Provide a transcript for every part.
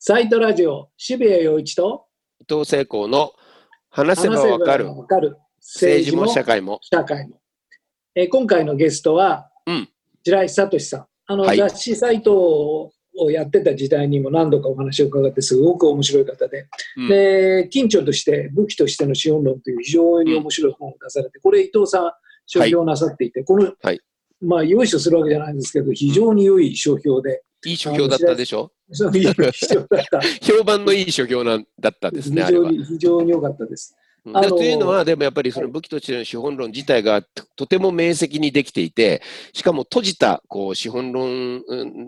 サイトラジオ、渋谷陽一と伊藤聖光の話せばわかるわかる政治も社会も。社会も。えー今回のゲストは、うん白石聡さん。あの、はい雑誌サイトをやってた時代にも何度かお話を伺って、すごく面白い方で、うんで、近所として、武器としての資本論という非常に面白い本を出されて、これ伊藤さん、書評なさっていて、この、はいまあ、用意書するわけじゃないんですけど、非常に良い書評で、いい書評だったでしょ？いう書評だった。評判のいい書評なんだったですね、あ非。常に非常に良かったです。あというのは、でもやっぱりその武器としての資本論自体がととても明晰にできていて、しかも閉じたこう資本論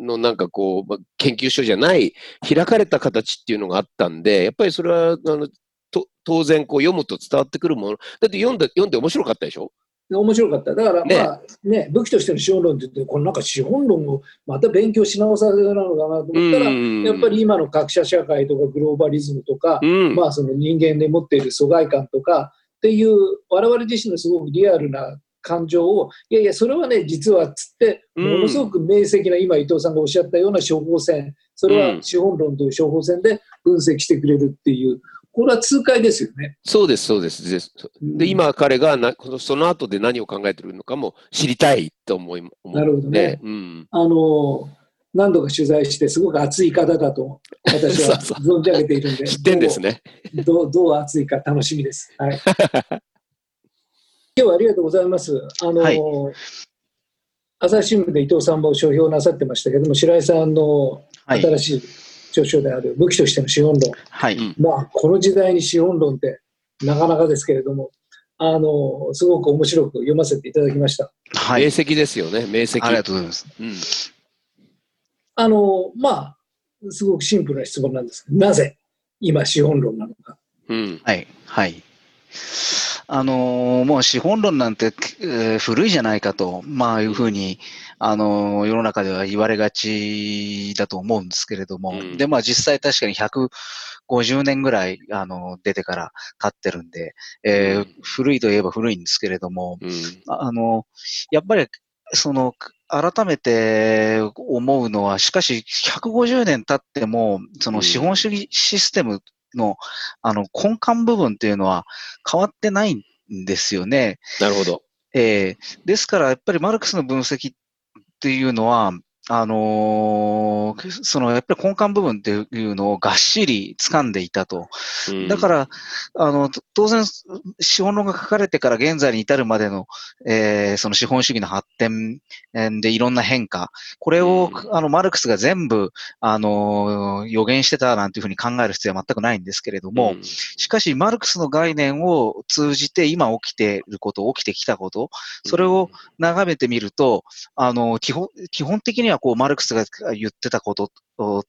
のなんかこう、まあ研究所じゃない、開かれた形っていうのがあったんで、やっぱりそれはあのと当然こう読むと伝わってくるもの、だって読んで読んで面白かったでしょ？面白かった。だから、ね。まあね、武器としての資本論って言って、これなんか資本論をまた勉強し直させなのかなと思ったら、うんやっぱり今の格差社会とかグローバリズムとか、うん、まあその人間で持っている疎外感とかっていう我々自身のすごくリアルな感情をいやいやそれはね実はっつってうん。ものすごく明晰な今伊藤さんがおっしゃったような処方箋。それは資本論という処方箋で分析してくれるっていうこれは痛快ですよね。そうです、そうです。で今、彼がなこのその後で何を考えてるのかも知りたいと思い思うなるほどねうん、あの何度か取材してすごく熱い方だと私は存じ上げているんで知ってんですね。どうどう熱いか楽しみです。はい。今日はありがとうございます。あの、はい朝日新聞で伊藤さんも書評なさってましたけども、白井さんのはい。新しい著書である武器としての資本論。はい。うんまあ、この時代に資本論ってなかなかですけれども、あの、すごく面白く読ませていただきました。はい。明晰ですよね、明晰。ありがとうございます。うんあの、まあ、すごくシンプルな質問なんですけど、なぜ今資本論なのか。うんはい。はい。あのーもう資本論なんて、えー古いじゃないかと、まあいうふうに、あのー世の中では言われがちだと思うんですけれども、うん。で、まあ実際確かに150年ぐらい、あの出てから経ってるんで、えーうん。古いといえば古いんですけれども、うん。ああの、やっぱり、その、改めて思うのは、しかし、150年経っても、その資本主義システムの、あの、根幹部分っていうのは変わってないんですよね。なるほど。えーですから、やっぱりマルクスの分析っていうのは、あのーそのやっぱり根幹部分っていうのをがっしり掴んでいたと。うん。だから、あの、と当然、資本論が書かれてから現在に至るまでの、えーその資本主義の発展えーでいろんな変化、これを、うん。あの、マルクスが全部、あのー予言してたなんていうふうに考える必要は全くないんですけれども、うん。しかし、マルクスの概念を通じて今起きていること、起きてきたこと、それを眺めてみると、あの、基本、基本的にはこう、マルクスが言ってたことと、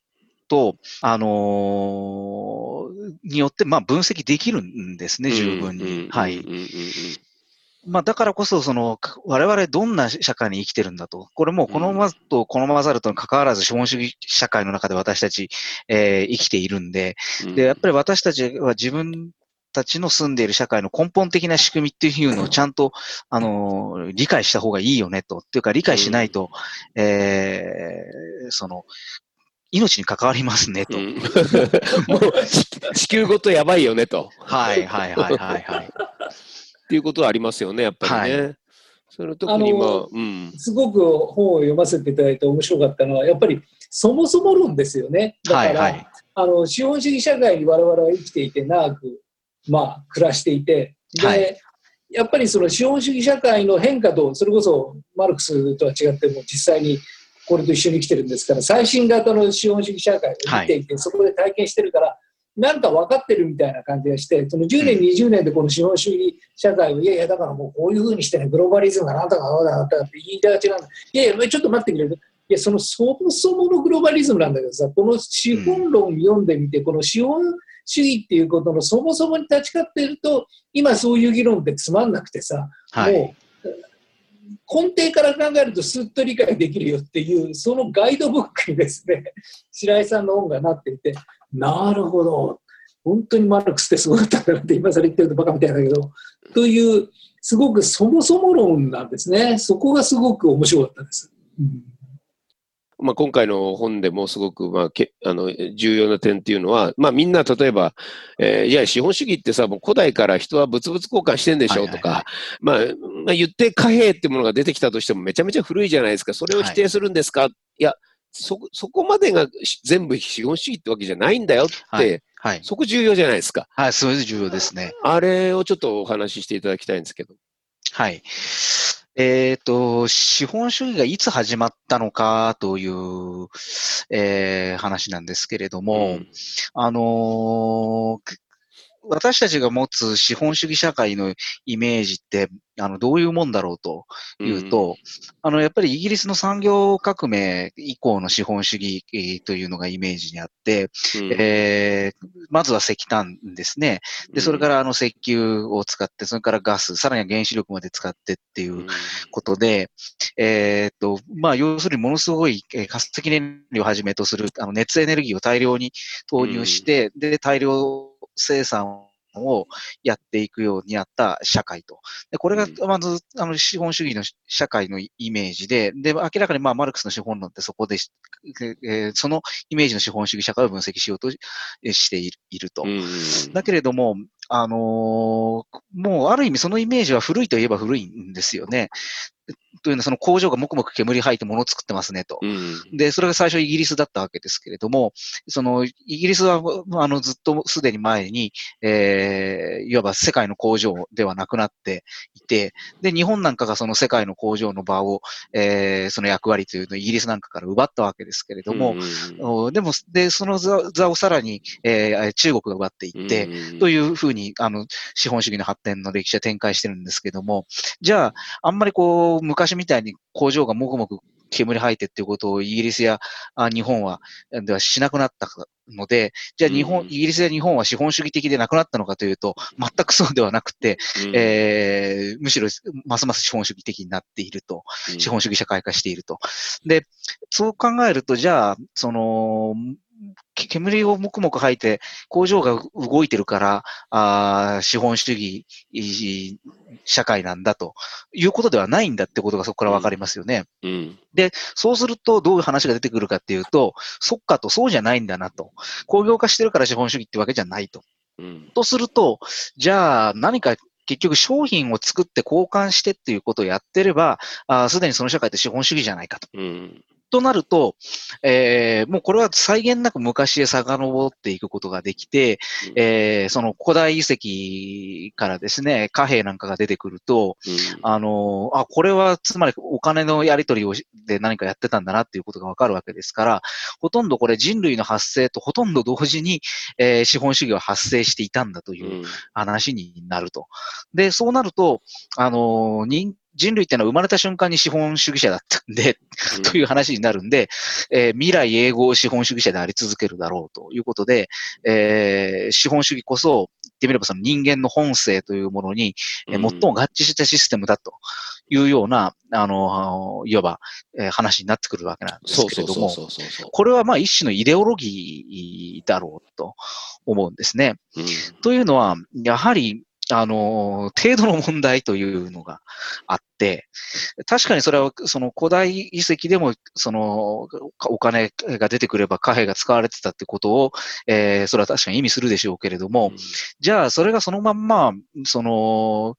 とあのーによって、まあ、分析できるんですね、十分うんに。うんはい。まあ、だからこそ、その、か我々どんな社会に生きてるんだと。これもう、好まずと好まざるとに関わらず、資本主義社会の中で私たち、えー生きているんで、うんで、やっぱり私たちは自分たちの住んでいる社会の根本的な仕組みっていうのをちゃんと、あのー理解した方がいいよねと。っていうか、理解しないと、えーその、命に関わりますねと。うん もう地地球ごとやばいよねと。はいはいはいはいはい。っていうことはありますよね、やっぱりね。その時にまああの、うん。すごく本を読ませていただいて面白かったのは、やっぱりそもそも論ですよね。だから、はいはい。あの資本主義社会に我々は生きていて長く、まあ、暮らしていてで、はい。やっぱりその資本主義社会の変化とそれこそマルクスとは違っても実際にこれと一緒に生きてるんですから最新型の資本主義社会を見ていて、そこで体験してるからなんか分かってるみたいな感じがしてその10年、うん。20年でこの資本主義社会をいやいやだからもうこういうふうにしてねグローバリズムがなんとかなんだなんだって言いがちなんだ。いやいやちょっと待ってくれる。いや、そのそもそものグローバリズムなんだけどさ、この資本論読んでみて、この資本主義っていうことのそもそもに立ち返っていると、今そういう議論ってつまんなくてさ、はい。もう根底から考えるとすっと理解できるよっていう、そのガイドブックにですね、白井さんの本がなっていて、なるほど、本当にマルクスってすごかったんだなって今更言ってるとバカみたいだけど、という、すごくそもそも論なんですね。そこがすごく面白かったです。うんまあ、今回の本でもすごく、まあ、けあの重要な点っていうのは、まあ、みんな例えば、えー、いや、資本主義ってさ、もう古代から人は物々交換してんでしょとか、まあ、まあ、言って貨幣ってものが出てきたとしてもめちゃめちゃ古いじゃないですか。それを否定するんですか、はい、いや、そ、そこまでが全部資本主義ってわけじゃないんだよって、はい、はい、そこ重要じゃないですか。はい、それ重要ですね。あれをちょっとお話ししていただきたいんですけど。はい。えっ、ー、と、資本主義がいつ始まったのかという、えー、話なんですけれども、うん、あのー、私たちが持つ資本主義社会のイメージって、あの、どういうもんだろうというと、うん、あの、やっぱりイギリスの産業革命以降の資本主義というのがイメージにあって、うん、えー、まずは石炭ですね。で、それからあの石油を使って、それからガス、さらには原子力まで使ってっていうことで、うん、えっと、まあ、要するにものすごい化石燃料をはじめとするあの熱エネルギーを大量に投入して、で、大量生産をやっていくようになった社会と。でこれがまず、あの、資本主義の社会のイメージで、で、明らかにまあ、マルクスの資本論ってそこで、えー、そのイメージの資本主義社会を分析しようとしていると。だけれども、あのー、もうある意味そのイメージは古いといえば古いんですよね。というのは、その工場がもくもく煙吐いて物を作ってますねと、うん。で、それが最初イギリスだったわけですけれども、その、イギリスは、あの、ずっとすでに前に、えー、いわば世界の工場ではなくなっていて、で、日本なんかがその世界の工場の場を、えー、その役割というのをイギリスなんかから奪ったわけですけれども、うん、でも、で、その座をさらに、えー、中国が奪っていって、うん、というふうに、あの、資本主義の発展の歴史は展開してるんですけども、じゃあ、あんまりこう、昔みたいに工場がもくもく煙吐いてっていうことをイギリスや日本は、ではしなくなったので、じゃあ日本、うん、イギリスや日本は資本主義的でなくなったのかというと、全くそうではなくて、うん、えー、むしろますます資本主義的になっていると、うん、資本主義社会化していると。で、そう考えると、じゃあ、その、煙をもくもく吐いて、工場が動いてるから、あ資本主義社会なんだということではないんだってことがそこからわかりますよね、うんうん。で、そうするとどういう話が出てくるかっていうと、そっかとそうじゃないんだなと。工業化してるから資本主義ってわけじゃないと。うん、とすると、じゃあ何か結局商品を作って交換してっていうことをやってれば、すでにその社会って資本主義じゃないかと。うんとなると、えー、もうこれは際限なく昔へ遡っていくことができて、うん、えー、その古代遺跡からですね、貨幣なんかが出てくると、うん、あの、あ、これはつまりお金のやり取りをで何かやってたんだなっていうことがわかるわけですから、ほとんどこれ人類の発生とほとんど同時に、えー、資本主義は発生していたんだという話になると。で、そうなると、あの、人人類ってのは生まれた瞬間に資本主義者だったんで、という話になるんで、えー、未来永劫資本主義者であり続けるだろうということで、えー、資本主義こそ、言ってみればその人間の本性というものに、えー、最も合致したシステムだというような、あの、いわば、えー、話になってくるわけなんですけれども、これはまあ一種のイデオロギーだろうと思うんですね。うん、というのは、やはりあの、程度の問題というのがあって、確かにそれは、その古代遺跡でも、その、お金が出てくれば貨幣が使われてたってことを、えー、それは確かに意味するでしょうけれども、うん、じゃあ、それがそのまんま、その、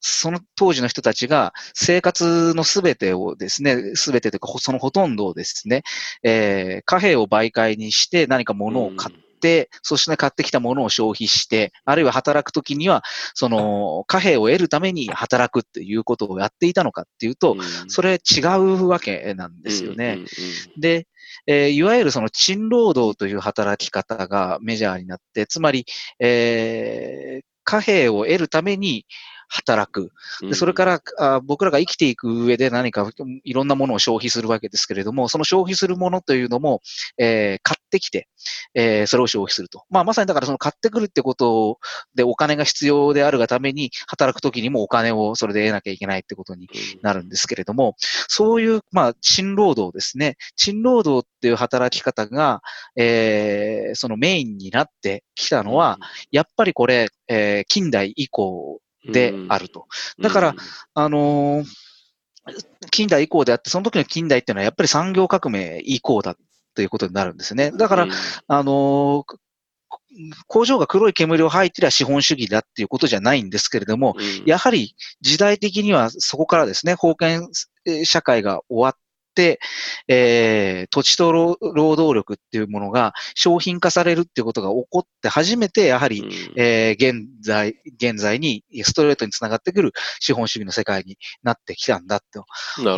その当時の人たちが生活のすべてをですね、すべてというか、そのほとんどをですね、えー、貨幣を媒介にして何か物を買って、、そして買ってきたものを消費して、あるいは働くときには、その貨幣を得るために働くっていうことをやっていたのかっていうと、それ違うわけなんですよね。で、えー、いわゆるその賃労働という働き方がメジャーになって、つまり、えー、貨幣を得るために働く。でそれからあ僕らが生きていく上で何かいろんなものを消費するわけですけれども、その消費するものというのも、えー、買ってきて、えー、それを消費すると。まあまさにだからその買ってくるってことでお金が必要であるがために働くときにもお金をそれで得なきゃいけないってことになるんですけれども、そういう、まあ、賃労働ですね。賃労働っていう働き方が、えー、そのメインになってきたのは、やっぱりこれ、えー、近代以降であると。だから、あのー近代以降であって、その時の近代っていうのはやっぱり産業革命以降だということになるんですね。だから、うんあのー工場が黒い煙を吐いてりゃ資本主義だっていうことじゃないんですけれども、うんやはり時代的にはそこからですね、封建えー社会が終わって、えー土地と労労働力っていうものが商品化されるっていうことが起こって初めて、やはり、うん。えー現在、現在にストレートにつながってくる資本主義の世界になってきたんだと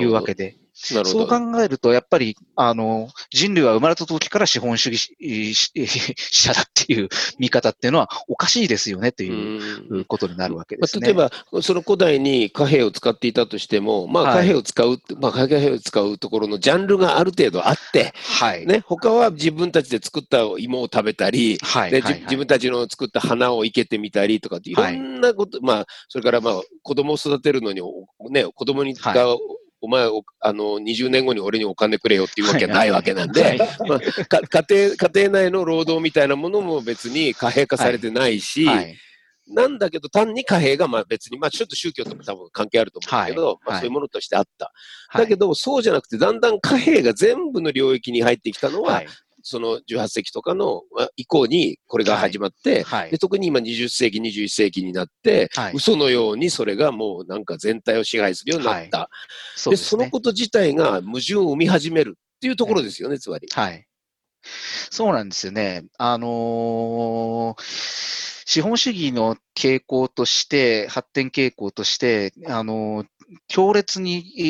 いうわけで、そう。考えると、やっぱり、あの、人類は生まれた時から資本主義 者だっていう 見方っていうのはおかしいですよねっていううんことになるわけでまあ、すね。例えば、その古代に貨幣を使っていたとしても、まあ、はい貨幣を使う、まあ、貨幣を使うところのジャンルがある程度あって、はい。ね、他は自分たちで作った芋を食べたり、はい。自分たちの作った花を生けてみたりとかって、いろはいんなこと、まあ、それからまあ、子供を育てるのにお、ね、子供にはいが、お前お、あの、20年後に俺にお金くれよっていうわけないわけなんで、はいまあ、か家庭、家庭内の労働みたいなものも別に貨幣化されてないし、はい。なんだけど、単に貨幣がまあ別に、まあちょっと宗教とも多分関係あると思うんだけど、はいまあそういうものとしてあった。はいだけど、そうじゃなくて、だんだん貨幣が全部の領域に入ってきたのは、はい。その18世紀とかのまあ以降にこれが始まって、はいで。特に今20世紀、21世紀になって、はい嘘のようにそれがもうなんか全体を支配するようになった。でそうですね。そのこと自体が矛盾を生み始めるっていうところですよね、つまり。はい。そうなんですよね。あのー資本主義の傾向として、発展傾向として、あのー強烈にえ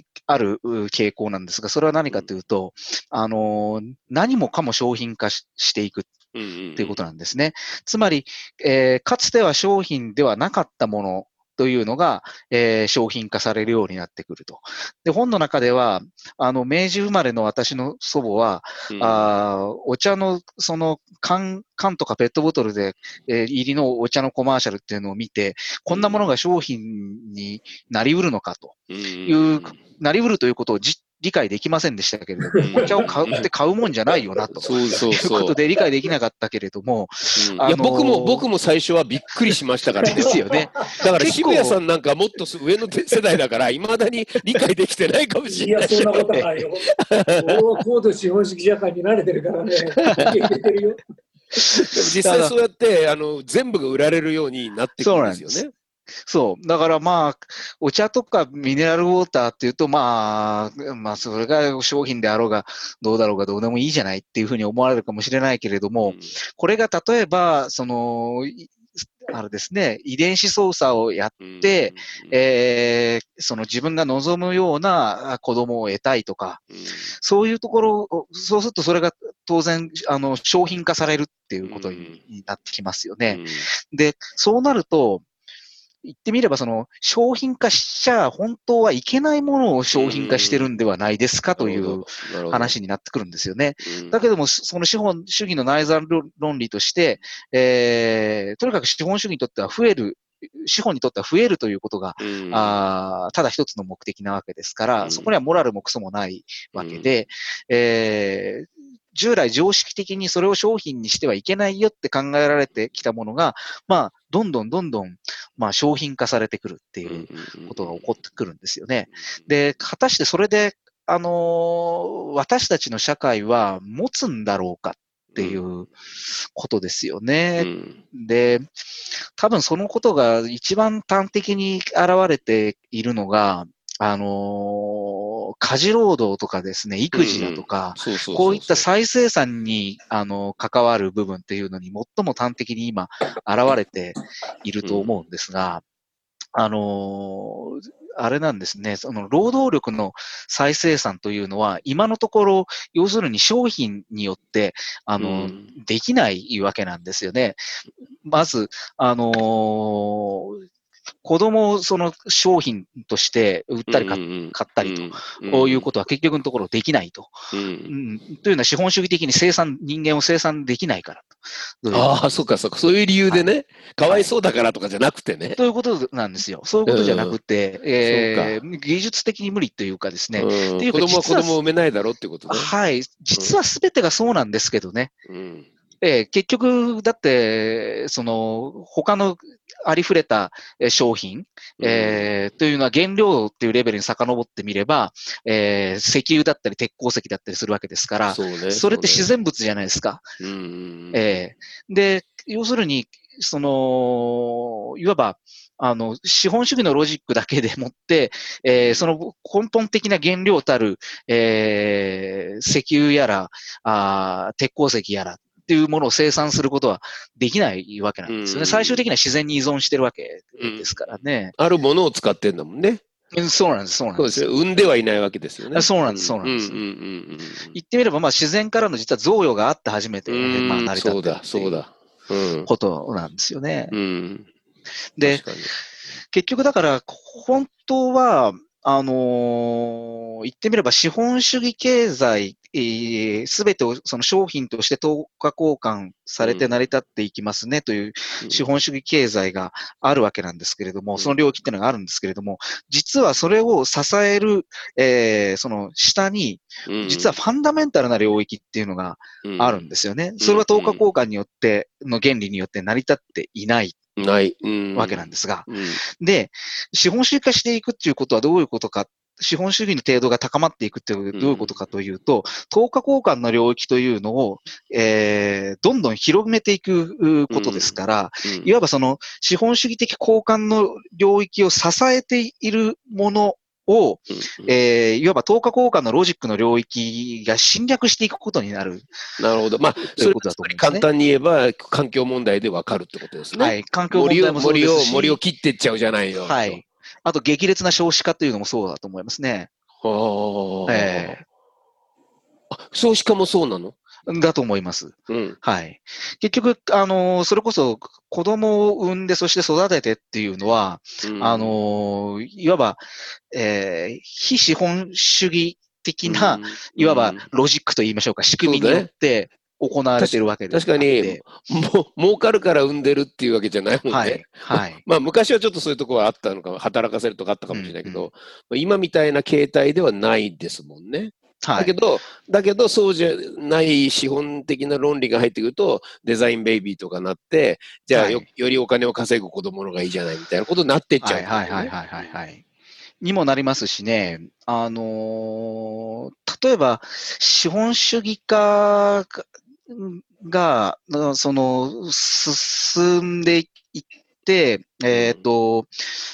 ーあるう傾向なんですが、それは何かというと、あのー何もかも商品化ししていくうんうんうんということなんですね。つまり、えーかつては商品ではなかったものというのが、えー商品化されるようになってくると。で、本の中では、あの、明治生まれの私の祖母は、うんあーお茶の、その、缶、缶とかペットボトルで、えー入りのお茶のコマーシャルっていうのを見て、こんなものが商品になりうるのかと。うんいうなりうるということをじ理解できませんでしたけれども、お茶を買うって買うもんじゃないよなと。そうそういうこそう。とで理解できなかったけれども、うんいや、あのー僕も、僕も最初はびっくりしましたからね。ですよね。だから渋谷さんなんかもっと上の世代だから、いまだに理解できてないかもしいや、れない。そんなことないよ。俺は高度資本主義社会に慣れてるからね、実際そうやって、あの、全部が売られるようになってくるんですよね。そう。だからまあ、お茶とかミネラルウォーターっていうと、まあ、まあ、それが商品であろうが、どうだろうがどうでもいいじゃないっていうふうに思われるかもしれないけれども、これが例えば、その、いあれですね、遺伝子操作をやっうんで、うん。えーその自分が望むようなあ子供を得たいとか、うん。そういうところを、そうするとそれが当然、あの、商品化されるっていうことにになってきますよね。で、そうなると、言ってみれば、その、商品化しちゃ本当はいけないものを商品化してるんではないですかという話になってくるんですよね。うん。だけども、その資本主義の内在論理として、えー、とにかく資本主義にとっては増える、資本にとっては増えるということが、うん。あーただ一つの目的なわけですから、うん。そこにはモラルもクソもないわけで、えー従来常識的にそれを商品にしてはいけないよって考えられてきたものが、まあ、どんどんどんどん、まあ、商品化されてくるっていうことが起こってくるんですよね。で、果たしてそれで、あのー私たちの社会は持つんだろうかっていうことですよね。で、多分そのことが一番端的に現れているのが、あのー家事労働とかですね、育児だとか、こういった再生産に、あの、関わる部分っていうのに最も端的に今現れていると思うんですが、あのーあれなんですね、その労働力の再生産というのは、今のところ、要するに商品によって、あの、うん。できないわけなんですよね。まず、あのー子供をその商品として売ったり買買ったりと、とこういうことは結局のところできないと。と。うんうん、というのは資本主義的に生産、人間を生産できないからと。ああ、そうか、そうか。そういう理由でね、かわいそうだからとかじゃなくてね。ということなんですよ。そういうことじゃなくて、えそー技術的に無理というかですね。うんっていうか子供は子供を産めないだろうってことね。はい。実は全てがそうなんですけどね。うんええ結局、だって、その、他のありふれたえー商品、えーというのは原料っていうレベルに遡ってみれば、えー石油だったり鉄鉱石だったりするわけですから、そうね。それって自然。然物じゃないですか。うん。ええで、要するに、その、いわば、あの、資本主義のロジックだけでもって、えーその根本的な原料たる、えー石油やら、あー鉄鉱石やらっていうものを生産することはできないわけなんですよね。うん最終的には自然に依存してるわけですからね。あるものを使ってんだもんね。うんそうなんです、そうなんで。そうですすよ。生んではいないわけですよね。そうなんですそうなんです言ってみれば、まあ自然からの実は贈与があって初めて、うん。まあ成り立ってるそうだ、そう。ことなんですよね。うん。で、結局だから、本当は、あのー言ってみれば資本主義経済、すべてをその商品として等価交換されてうん。成り立っていきますねといううん。資本主義経済があるわけなんですけれども、うん。その領域っていうのがあるんですけれども、実はそれを支える、えーその下に、うん。実はファンダメンタルな領域っていうのがあるんですよね。それは等価交換によって、の原理によって成り立っていないない。うん。わけなんですが、うん。で、資本主義化していくっていうことはどういうことか、資本主義の程度が高まっていくっていうどういうことかというと、等価交換の領域というのを、えーどんどん広めていくうことですから、うんいわばその資本主義的交換の領域を支えているものを、うんえーいわば等価交換のロジックの領域が侵略していくことになる。なるほど。まあ、そうれことだと思うんですね簡単に言えば、環境問題でわかるってことですね。はい。環境問森を題もそうで森をすし。森を切ってっちゃうじゃないよ。はい。あと、激烈な少子化というのもそうだと思いますね。と。ああえあ少子化もそうなの？だと思います。うん。はい。結局、あのーそれこそ子供を産んで、そして育ててっていうのは、うんあ、のーいわば、えー非資本主義的な、うんいわばうんロジックと言いましょうか、仕組みによって行われているわけです。確かに、もう、儲かるから産んでるっていうわけじゃないもんね。はい。はい。まあ、昔はちょっとそういうところはあったのか、働かせるとかあったかもしれないけど、まあ今みたいな形態ではないですもんね。はい。だけど、だけど、そうじゃない資本的な論理が入ってくると、デザインベイビーとかなって、じゃあよ,、はいよりお金を稼ぐ子供の方がいいじゃないみたいなことになってっちゃう、はいはいはいはいはいはい。にもなりますしね、あのー例えば、資本主義化が、がその、進んでいって、えっ、と、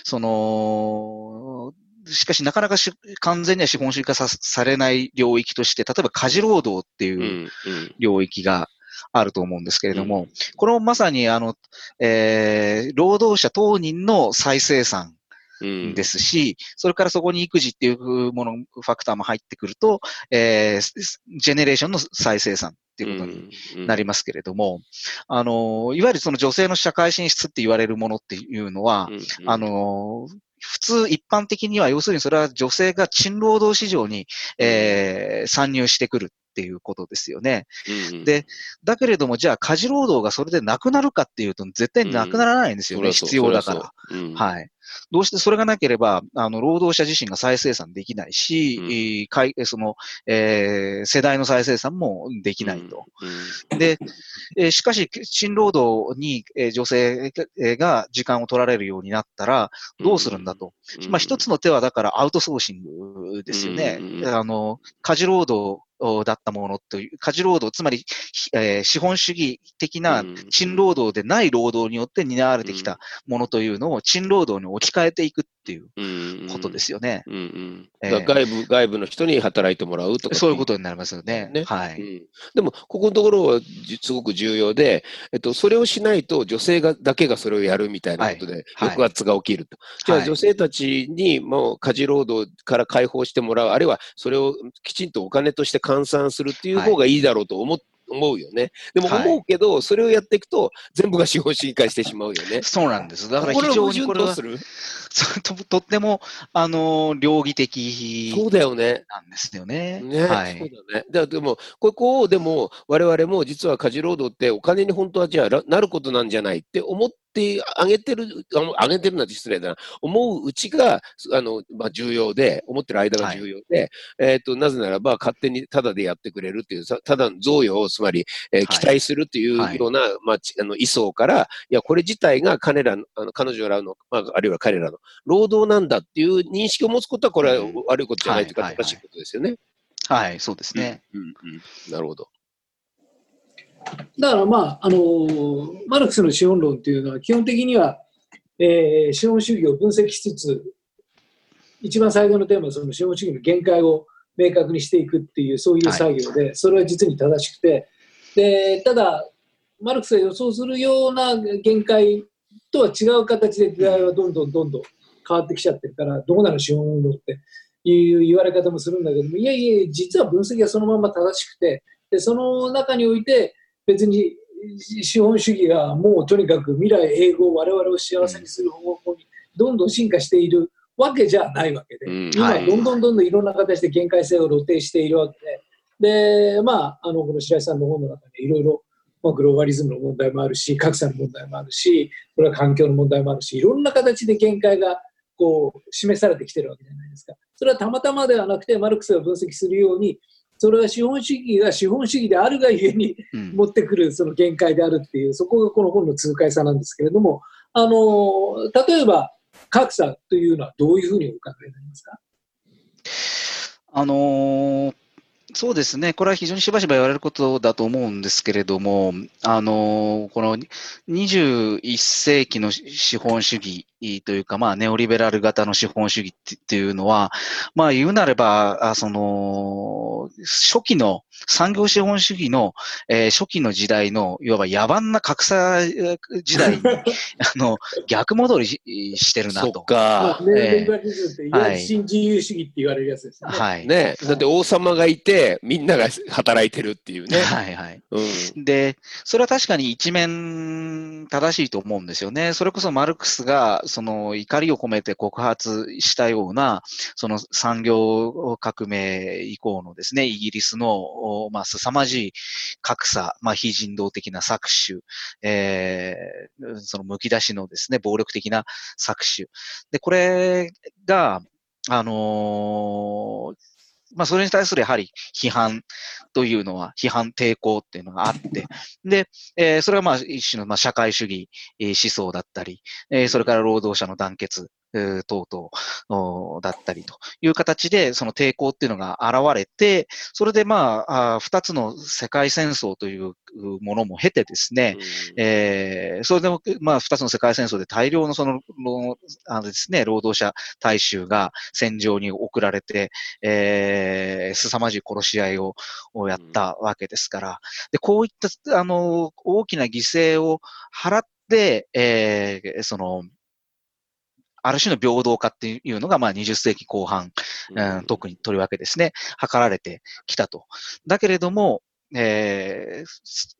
その、しかしなかなかし完全には資本主義化さされない領域として、例えば家事労働っていううんうん。領域があると思うんですけれども、これもまさにあの、えー労働者当人の再生産うんですし、それからそこに育児っていうもの、ファクターも入ってくると、えースジェネレーションの再生産っていうことになりますけれども、あの、いわゆるその女性の社会進出って言われるものっていうのは、あ、の、普通一般的には、要するにそれは女性が賃労働市場に、えー参入してくるっていうことですよね。うんでだけれども、じゃあ家事労働がそれでなくなるかっていうと、絶対になくならないんですよね。う必要だから。。ううんはい。どうしてそれがなければ、あの、労働者自身が再生産できないし、うんその、えー世代の再生産もできないと。。で、えーしかし、賃労働に、えー女性えーが時間を取られるようになったら、どうするんだと。まあ、一つの手はだからアウトソーシングですよね。うんあの、家事労働だったものという、家事労働、つまり、ひえー資本主義的な賃労働でない労働によって担われてきたものというのを賃労働に置き換えていくっていうことですよね。外部、外部の人に働いてもらうとか。そういうことになりますよね。ね。はい。うん。でも、ここのところはじすごく重要で、えっと、それをしないと女性がだけがそれをやるみたいなことで、はい。抑圧が起きると。じゃあ、はい。女性たちにもう家事労働から解放してもらう、あるいはそれをきちんとお金として換算するっていう方がいいだろうと思っ思うよね。でもはい思うけど、それをやっていくと、全部が資本主義化してしまうよね。そうなんです。だからこれ非常にこれは ととっても、あの、両義的そうだよね。なんですよね。ね、はい。そうだね。だでも、ここを、でも、我々も実は家事労働ってお金に本当はじゃあらなることなんじゃないって思ってあげてる、あのあげてるなんて失礼だな。思ううちが、あの、まあ、重要で、思ってる間が重要で、えっ、と、なぜならば勝手にタダでやってくれるっていう、さただの贈与を、つまり、えーはい期待するっていうはいような、まあ、ちあの、位相から、いや、これ自体が彼らの、あの彼女らの、まあ、あるいは彼らの労働なんだっていう認識を持つことは、これはうん悪いことじゃないというか、はいはいはい正しいことですよね。はい、そうですね。うんうん、なるほど。だからまあ、あのーマルクスの資本論っていうのは基本的には、えー資本主義を分析しつつ、一番最後のテーマはその資本主義の限界を明確にしていくっていうそういう作業で、それは実に正しくて、でただ、マルクスが予想するような限界とは違う形で時代はどんどんどんどん変わってきちゃってるから、どうなの資本論っていう言われ方もするんだけども、いやいや、実は分析はそのまま正しくて、でその中において、別に資本主義がもうとにかく未来永劫我々を幸せにする方向にどんどん進化しているわけじゃないわけで、うん今はい。どんどんどんどんいろんな形で限界性を露呈しているわけで、で、まあ、あの、この白井さんの本の中にいろいろ、まあ、グローバリズムの問題もあるし、格差の問題もあるし、これは環境の問題もあるし、いろんな形で限界がこう示されてきてるわけじゃないですか。それはたまたまではなくて、マルクスが分析するように、それは資本主義が資本主義であるがゆえにうん持ってくるその限界であるっていう、そこがこの本の痛快さなんですけれども、あの例えば格差というのはどういうふうにお考えになりますか？あのーそうですね、これは非常にしばしば言われることだと思うんですけれども、あのこの21世紀の資本主義というか、まあ、ネオリベラル型の資本主義ってっていうのは、まあ、言うなれば、あその、初期の産業資本主義の、えー初期の時代の、いわば野蛮な格差えー時代に、あの、逆戻りししてるなそっと。か。ネオリベラリズムっていわゆるはい新自由主義って言われるやつですよね。はい。ねだって王様がいて、みんなが働いてるっていうね。はいはい。うん。で、それは確かに一面正しいと思うんですよね。それこそマルクスがその怒りを込めて告発したような、その産業革命以降のですね、イギリスの、おまあ、凄まじい格差、まあ、非人道的な搾取、えーその剥き出しのですね、暴力的な搾取。で、これが、あのーまあ、それに対するやはり批判というのは、批判抵抗っていうのがあって、で、えーそれはまあ一種のまあ社会主義思想だったり、えーそれから労働者の団結、等々だったりという形で、その抵抗っていうのが現れて、それでまあ、二つの世界戦争というものも経てですね、えーそれでも、まあ、二つの世界戦争で大量のその、のあのですね、労働者大衆が戦場に送られて、えー、凄まじい殺し合いををやったわけですから、で、こういった、あの、大きな犠牲を払って、えー、その、ある種の平等化っていうのが、まあ、20世紀後半、うん、特にとりわけですね、図られてきたと。だけれども、えー、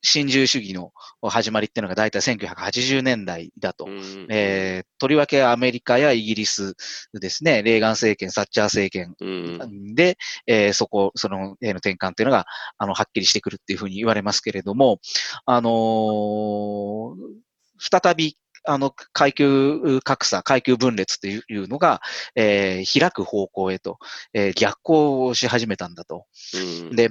新自由主義の始まりっていうのが大体1980年代だと。うんえー、とりわけアメリカやイギリスですね、レーガン政権、サッチャー政権うんで、えーそこ、その、への転換っていうのが、あの、はっきりしてくるっていうふうに言われますけれども、あのー再び、あの、階級格差、階級分裂というのが、えー開く方向へと、えー逆行をし始めたんだと。うんで、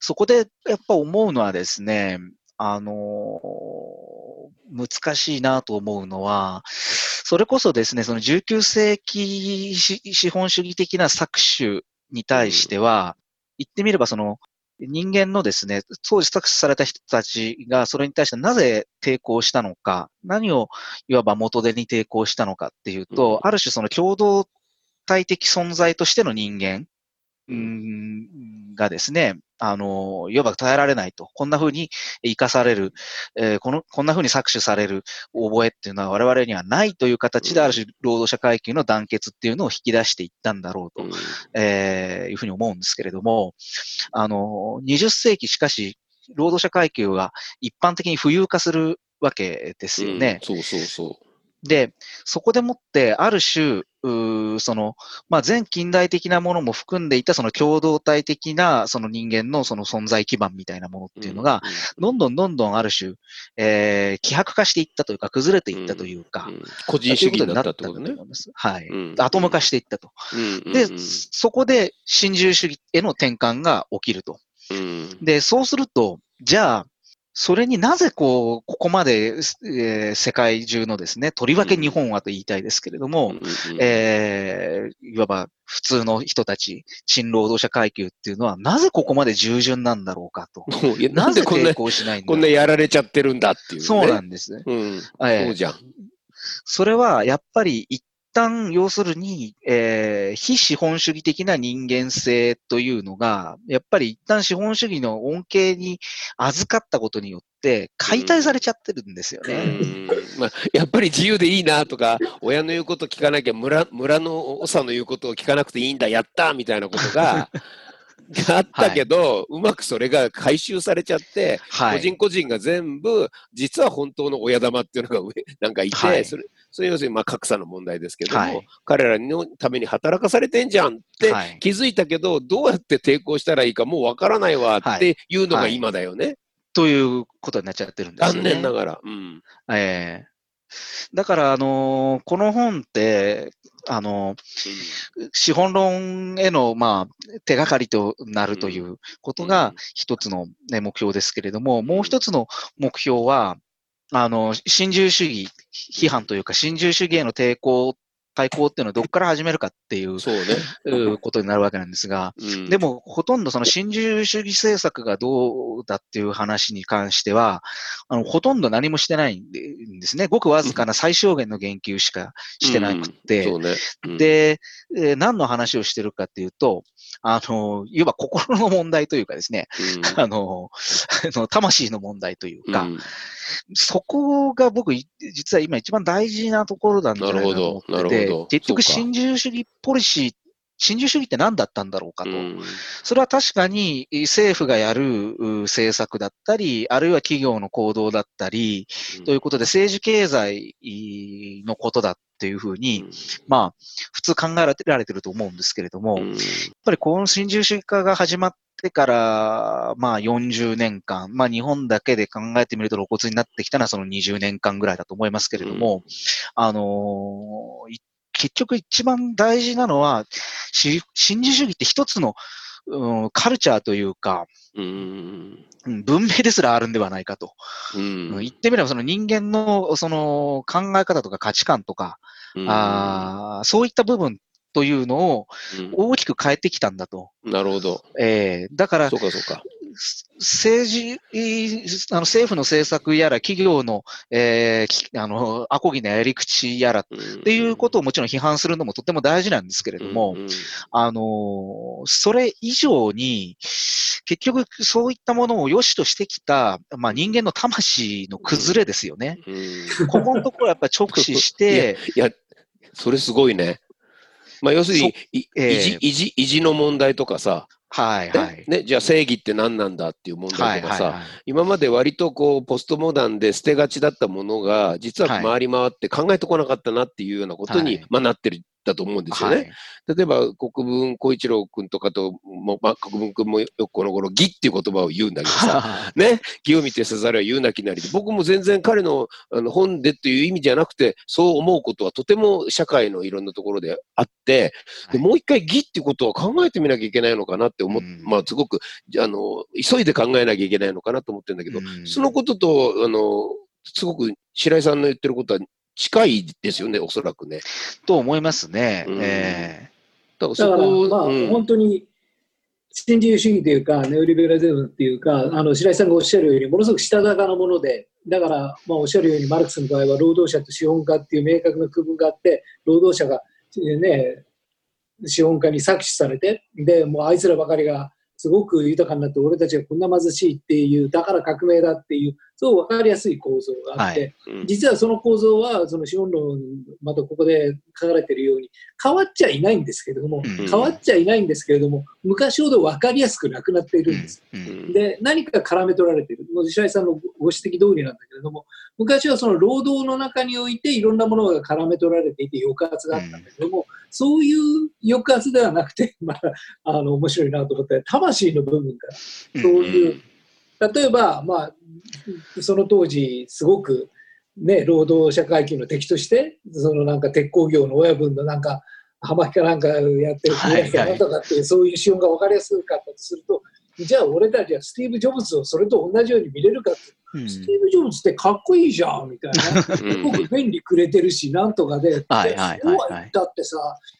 そこでやっぱ思うのはですね、あのー難しいなと思うのは、それこそですね、その19世紀し資本主義的な搾取に対しては、言ってみればその人間のですね、当時搾取された人たちがそれに対してなぜ抵抗したのか、何をいわば元手に抵抗したのかっていうと、うん。ある種その共同体的存在としての人間、がですね、あの、いわば耐えられないと。こんな風に生かされる、えーこの、こんな風に搾取される覚えっていうのは我々にはないという形で、うんある種労働者階級の団結っていうのを引き出していったんだろうと、えーいうふうに思うんですけれども、あの、20世紀しかし、労働者階級は一般的に富裕化するわけですよね。うん。そうそうそで、そこでもって、ある種、その、まあ、全近代的なものも含んでいた、その共同体的な、その人間のその存在基盤みたいなものっていうのが、どんどんどんどんある種、えー、希薄化していったというか、崩れていったというか、うんうん個人主義になったってことねという。思います。はい。うんアトム化していったと。うんで、うんそこで新自由主義への転換が起きると。うんで、そうすると、じゃあ、それになぜこう、ここまで、えー世界中のですね、とりわけ日本はと言いたいですけれども、うんえーいわば普通の人たち、賃労働者階級っていうのは、なぜここまで従順なんだろうかと。なぜでこんな抵、抗しないんだこんなやられちゃってるんだっていうね。そうなんですね。うん。えーそうじゃん。それはやっぱり一旦、要するに、えー非資本主義的な人間性というのが、やっぱり一旦資本主義の恩恵に預かったことによって解体されちゃってるんですよね。うんまあ、やっぱり自由でいいなとか、親の言うこと聞かなきゃ村、村の長の言うことを聞かなくていいんだ、やったみたいなことが、あったけど、うまくそれが回収されちゃって、はい。個人個人が全部、実は本当の親玉っていうのが上なんかいて、はいそれ、それ要するにまあ格差の問題ですけども、はい彼らのために働かされてんじゃんってはい気づいたけど、どうやって抵抗したらいいかもうわからないわっていうのが今だよね。ということになっちゃってるんですよ残ね。念ながら。うん。ええだから、あのーこの本って、あのー資本論への、まあ、手がかりとなるということが一つの、ね、目標ですけれども、もう一つの目標は、あの、新自由主義批判というか、新自由主義への抵抗、対抗っていうのはどこから始めるかっていうそうね。うことになるわけなんですが、うん、でも、ほとんどその新自由主義政策がどうだっていう話に関しては、あの、ほとんど何もしてないんですね。ごくわずかな最小限の言及しかしてなくって、そうね。うん、で、えー何の話をしてるかっていうと、あの、いわば心の問題というかですね、うん、あの、あの魂の問題というか、うん。そこが僕、い実は今一番大事なところなんじゃないかと思ってて結局新自由主義ポリシー、新自由主義って何だったんだろうかと。うん。それは確かに政府がやるう政策だったり、あるいは企業の行動だったり、ということで政治経済のことだっていうふうに、まあ、普通考えられてると思うんですけれども、やっうんぱりこの新自由主義化が始まってから、まあ40年間、まあ日本だけで考えてみると露骨になってきたのはその20年間ぐらいだと思いますけれども、あのーい結局一番大事なのは、し新自由主義って一つの、うんカルチャーというか、文明ですらあるんではないかと。うん言ってみればその人間のその考え方とか価値観とか、うんあーそういった部分というのを大きく変えてきたんだと。うんなるほど。えーだからそうかそうか。政治、あの政府の政策やら企業の、えーきあの、アコギなやり口やらっっていうことをもちろん批判するのもとても大事なんですけれども、うんうんあのーそれ以上に、結局そういったものを良しとしてきた、まあ人間の魂の崩れですよね。うんここのところやっぱり直視して、いや、それすごいね。まあ、要するに、いええ意地、意地、意地の問題とかさ、はいはい。ね、じゃあ正義って何なんだっていう問はい題とかさ、はいはい。今まで割とこう、ポストモダンで捨てがちだったものが、実ははい回り回って考えてこなかったなっていうようなことに、はいまあ、なってる。だと思うんですよね。はい。例えば、国分光一郎君とかと、もまあ、国分君もよくこの頃、義っていう言葉を言うんだけどさ、ね、義を見てせざるは言うなきなりで、僕も全然彼のあの本でっていう意味じゃなくて、そう思うことはとても社会のいろんなところであって、でもう一回義っていうことを考えてみなきゃいけないのかなって思っ、うん。まあすごく、あの、急いで考えなきゃいけないのかなと思ってるんだけど、うん。そのことと、あの、すごく白井さんの言ってることは近いですよね、おそらくね。と思いますね。うんえだからだから、そこまあ、うん本当に新自由主義というか、ネオリベラリズムっていうか、あの白井さんがおっしゃるように、ものすごくしたたかなもので、だから、まあ、おっしゃるように、マルクスの場合は、労働者と資本家っていう明確な区分があって、労働者が、ね、資本家に搾取されて、でもうあいつらばかりがすごく豊かになって、俺たちがこんな貧しいっていう、だから革命だっていう、そう分かりやすい構造があって、はいうん実はその構造は、その資本論、またここで書かれているように、変わっちゃいないんですけれども、うん変わっちゃいないんですけれども、昔ほど分かりやすくなくなっているんです。うんうんで、何か絡め取られている。もう白井さんのご指摘通りなんだけれども、昔はその労働の中においていろんなものが絡め取られていて抑圧があったんだけども、そういう抑圧ではなくて、まあ、あの面白いなと思って、魂の部分から、そういう、例えば、まあ、その当時、すごく、ね、労働者階級の敵として、そのなんか鉄鋼業の親分のなんか、葉巻かなんかやってるはいはい。なんとかっていう、そういう資本が分かりやすかったとすると、じゃあ俺たちはスティーブ・ジョブズをそれと同じように見れるかって、うん。スティーブ・ジョブズってかっこいいじゃんみたいな。すごく便利くれてるし、なんとかで、はいはいはいはい。そうは言ったってさ、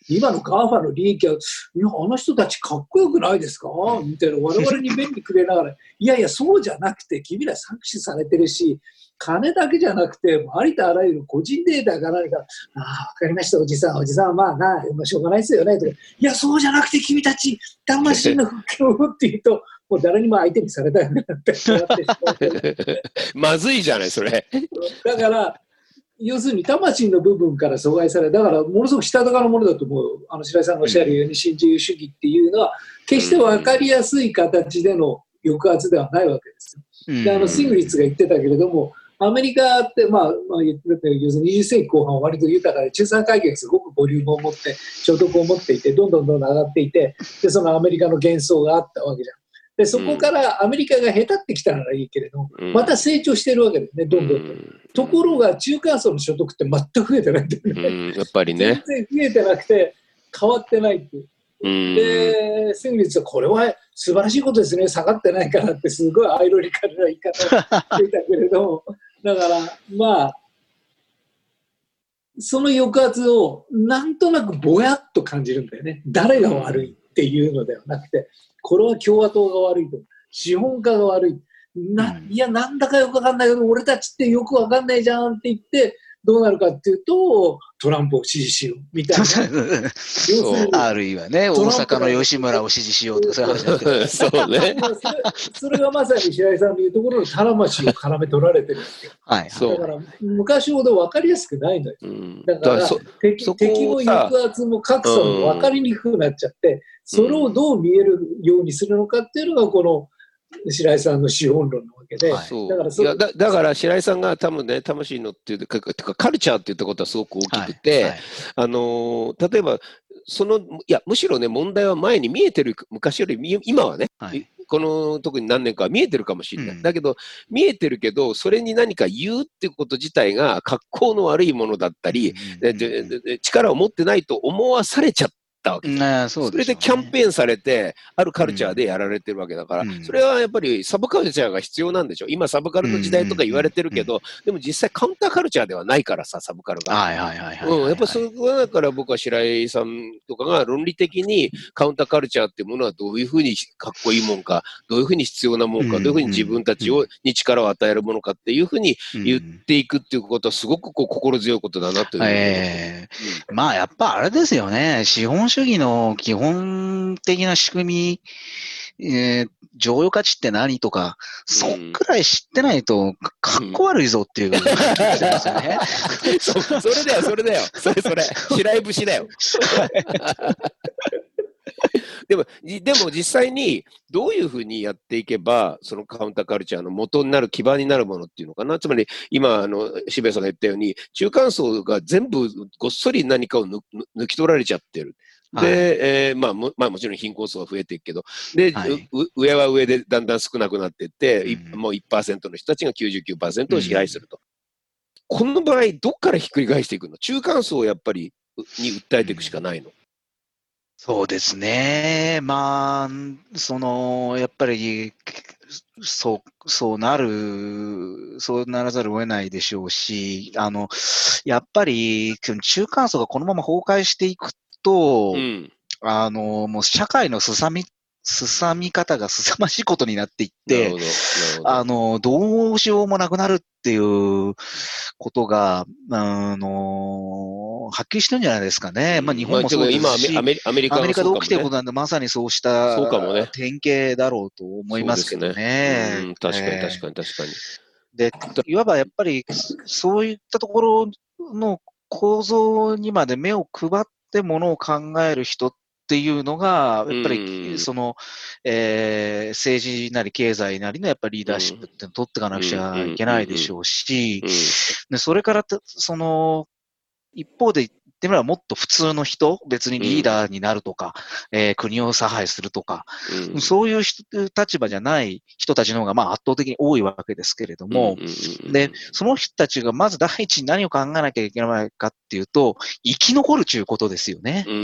今の GAFA の利益は、いや、あの人たちかっこよくないですか？みたいな、我々に便利くれながら、いやいや、そうじゃなくて、君ら搾取されてるし、金だけじゃなくて、ありとあらゆる個人データが何か、ああ、わかりました、おじさん、おじさんはまあな、まあ、しょうがないですよね、とか、いや、そうじゃなくて、君たち、魂の復興をっていうと、もう誰にも相手にされたよねってなってしまって。まずいじゃない、それ。だから、要するに魂の部分から阻害され、だからものすごくしたたかなものだと思う、あの白井さんがおっしゃるように、新自由主義っていうのは、決して分かりやすい形での抑圧ではないわけですであのシングリッツが言ってたけれども、アメリカって、まあ、まあ、言ってたように要するに20世紀後半は割と豊かで、中産階級がすごくボリュームを持って、所得を持っていて、どんどんどんどん上がっていて、で、そのアメリカの幻想があったわけじゃん。で、そこからアメリカが下手ってきたならいいけれども、うんまた成長してるわけだよね、どんどんと。ところが、中間層の所得って全く増えてないんだようね。ん、やっぱりね。全然増えてなくて、変わってないっていう。うん。で、先月はこれは素晴らしいことですね、下がってないからって、すごいアイロニカルな言い方をしていたけれども、だから、まあ、その抑圧をなんとなくぼやっと感じるんだよね。誰が悪いっていうのではなくて、これは共和党が悪いと、資本家が悪い。なうんいや、なんだかよくわかんないけど、俺たちってよくわかんないじゃんって言って、どうなるかっていうと、トランプを支持しようみたいな。あるいはね、大阪の吉村を支持しようとか、そういう話だけどそうね。それがまさに白井さんの言うところの魂を絡め取られてるわけはい。そうだから昔ほど分かりやすくないのよ。うんだからそ敵敵もさ抑圧も格差も分かりにくくなっちゃって、それをどう見えるようにするのかっていうのがこの白井さんの資本論なわけで、はい。だからそいやだだから白井さんが多分ね魂のっていうかてかカルチャーって言ったことはすごく大きくて、はい。あのー例えばそのいやむしろね問題は前に見えてる昔よりみ今はね、はい。この特に何年かは見えてるかもしれない、うん。だけど見えてるけどそれに何か言うっていうこと自体が格好の悪いものだったり、でででで力を持ってないと思わされちゃったわけうんああそうそれでキャンペーンされて、あるカルチャーでやられてるわけだから、うんそれはやっぱりサブカルチャーが必要なんでしょ。今、サブカルの時代とか言われてるけど、でも実際カウンターカルチャーではないからさ、サブカルが。はいはいはいはい。うん、やっぱそこはだから僕は白井さんとかが論理的にカウンターカルチャーっていうものはどういうふうにかっこいいもんか、どういうふうに必要なもんか、うんどういうふうに自分たちをに力を与えるものかっていうふうに言っていくっていうことはすごくこう心強いことだなというふう。ええまあやっぱあれですよね。資本主義の基本的な仕組み、えー、剰余価値って何とか、そっくらい知ってないと、かかっこ悪いぞっていう気がしてますよね。そ それだよ、それだよ。それそれ。白い節だよ。でも、じでも実際にどういうふうにやっていけば、そのカウンターカルチャーの元になる基盤になるものっていうのかな。つまり、今、あの、渋谷さんが言ったように、中間層が全部ごっそり何かを抜抜き取られちゃってる。で、はいえーまあも、まあもちろん貧困層は増えていくけど、で、はいう上は上でだんだん少なくなっていって、いうんもう1%の人たちが99%を支配すると。この場合、どっからひっくり返していくの？中間層をやっぱり、に訴えていくしかないの？そうですね。まあ、その、やっぱり、そう、そうなる、そうならざるを得ないでしょうし、あの、やっぱり、中間層がこのまま崩壊していくと、うん。あの、もう社会のすさみ、すさみ方がすさまじいことになっていってあの、どうしようもなくなるっていうことが、あの、はっきりしてるんじゃないですかね。まあ日本もそうですまあ今アメリカアメリカで起きてるこことなんで、まさにそうしたそうかもね典型だろうと思いますけどね。うん確かにえー確かに確かに。で、いわばやっぱり、そういったところの構造にまで目を配ってものを考える人っっていうのが、やっぱうんり、その、えー政治なり経済なりのやっぱりリーダーシップって取っていかなくちゃいけないでしょうし、でそれからた、その、一方で言ってみればもっと普通の人、別にリーダーになるとか、えー国を差配するとか、うん。うんそういう人立場じゃない人たちの方がまあ圧倒的に多いわけですけれども、うんうんうんで、その人たちがまず第一に何を考えなきゃいけないかっていうと、生き残るということですよね。うんう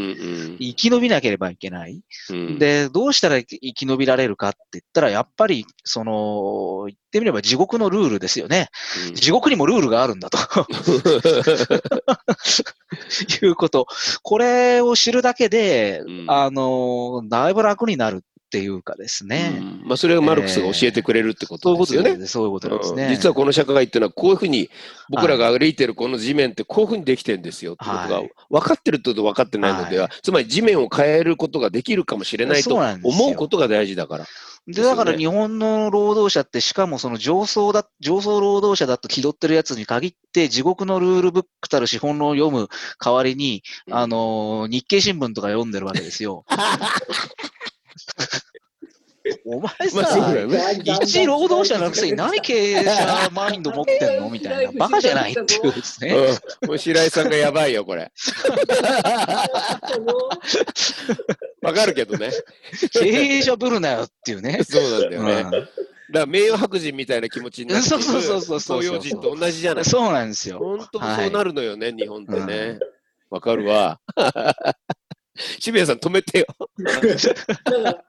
ん。生き延びなければいけない。うん。で、どうしたら生き延びられるかって言ったら、やっぱり、その、言ってみれば地獄のルールですよね。うん地獄にもルールがあるんだと いうこと。これを知るだけで、うんあの、だいぶ楽になるっていうかですね。うんまあ、それがマルクスが教えてくれるってことですよね。ことです。そういうことですね。うん実はこの社会っていうのはこういうふうに僕らが歩いてるこの地面ってこういうふうにできてるんですよってことがはい分かってると分かってないのでは、つまり地面を変えることができるかもしれないと思うことが大事だから。で、だから日本の労働者って、しかもその上層だ、上層労働者だと気取ってるやつに限って、地獄のルールブックたる資本論を読む代わりに、うんあのー、日経新聞とか読んでるわけですよ。お前まあそうさだ、よね一労働者のくせに何経営者マインド持ってんのみたいな。バカじゃないっていうですね。うん、もう白井さんがやばいよ、これ。わかるけどね。経営者ぶるなよっていうね。そうなんだよね。うんだから名誉白人みたいな気持ちになってそうそうそうそうそう東洋人と同じじゃない。そうなんですよ。本当そうなるのよね、日本ってね。わ、かるわ。渋谷さん止めてよ。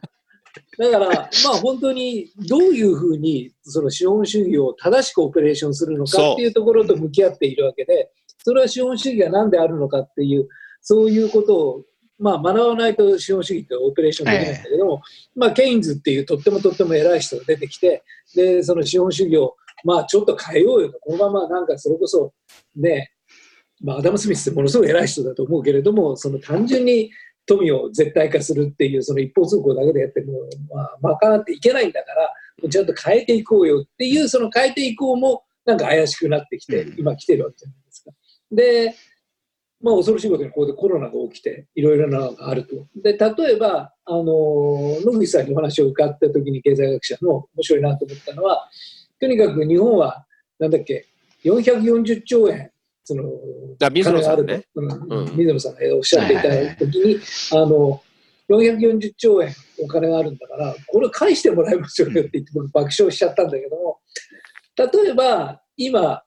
だから、まあ本当にどういうふうにその資本主義を正しくオペレーションするのかっていうところと向き合っているわけで、それは資本主義が何であるのかっていう、そういうことを、まあ、学ばないと資本主義ってオペレーションできないんだけども、まあ、ケインズっていうとってもとっても偉い人が出てきて、で、その資本主義を、まあ、ちょっと変えようよと、このままなんかそれこそ、ね、まあ、アダム・スミスってものすごい偉い人だと思うけれども、その単純に富を絶対化するっていうその一方通行だけでやっても、まあ、賄っていけないんだから、ちゃんと変えていこうよっていう、その変えていこうもなんか怪しくなってきてうん、今来てるわけじゃないですか。で、まあ、恐ろしいことにここでコロナが起きて、いろいろなのがあると。で、例えば、あの、野口さんにお話を伺った時に経済学者の面白いなと思ったのは、とにかく日本は、なんだっけ、440兆円、その、あ水野さんね。金があると、うん。うん。水野さんがおっしゃっていた時に、あの、440兆円お金があるんだから、これ返してもらいますよねって言って、僕爆笑しちゃったんだけども、例えば、今、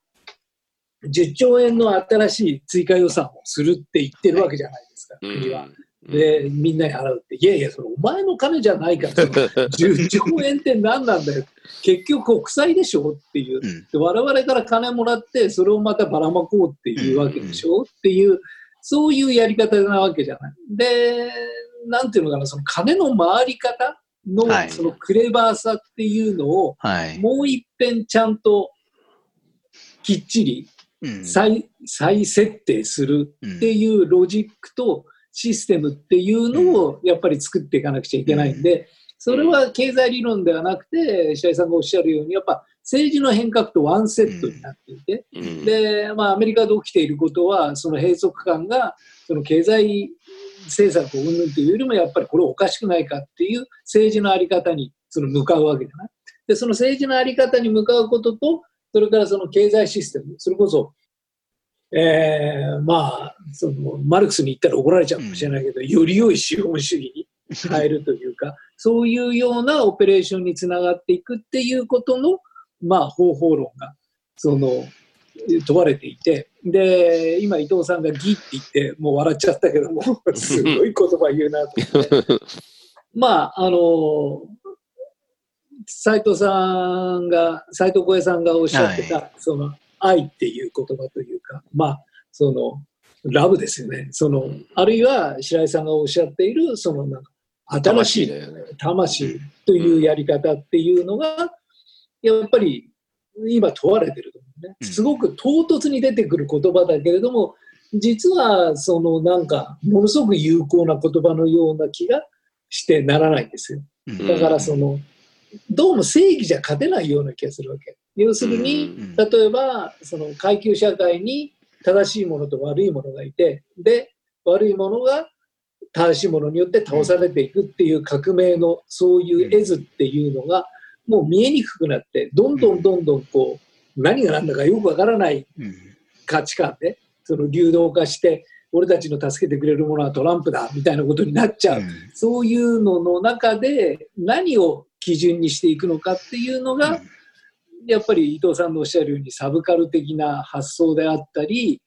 10兆円の新しい追加予算をするって言ってるわけじゃないですか、うん。国は。で、みんなに払うって。いやいや、それお前の金じゃないから、その 10兆円って何なんだよ。結局国債でしょっていう。うんで我々から金もらって、それをまたばらまこうっていうわけでしょ、っていう、そういうやり方なわけじゃない。で、なんていうのかな、その金の回り方のはいそのクレバーさっていうのを、はい。もう一遍ちゃんときっちりうん再再設定するうんっていうロジックとシステムっていうのをやっぱり作っていかなくちゃいけないんで、それは経済理論ではなくて、白井さんがおっしゃるように、やっぱ政治の変革とワンセットになっていて、うん。で、まあ、アメリカで起きていることは、その閉塞感が、その経済政策を云々というよりも、やっぱりこれおかしくないかっていう政治のあり方にその向かうわけじゃな。い。で、その政治のあり方に向かうことと、それからその経済システム、それこそ、えーまあ、そのマルクスに言ったら怒られちゃうかもしれないけど、より良い資本主義に変えるというか、そういうようなオペレーションにつながっていくっていうことの、まあ、方法論が、その、問われていて、で、今伊藤さんが義って言って、もう笑っちゃったけども、すごい言葉言うなと思って。まあ、あの、斉藤さんが、斉藤小江さんがおっしゃってた、はその、愛っていう言葉というか、まあ、その、ラブですよね。その、あるいは白井さんがおっしゃっている、その、なんか、新しい魂というやり方っていうのが、やっぱり今問われてると思うね。うんすごく唐突に出てくる言葉だけれども、実はそのなんか、ものすごく有効な言葉のような気がしてならないんですよ。うんだからその、どうも正義じゃ勝てないような気がするわけ。要するに、うん。例えばその階級社会に正しいものと悪いものがいてで悪いものが正しいものによって倒されていくっていう革命のそういう絵図っていうのがもう見えにくくなってどんどんどんどんこう何が何だかよくわからないうん価値観でその流動化して俺たちの助けてくれるものはトランプだみたいなことになっちゃう、そういうのの中で何を基準にしていくのかっていうのが、やっぱり伊藤さんのおっしゃるようにサブカル的な発想であったり、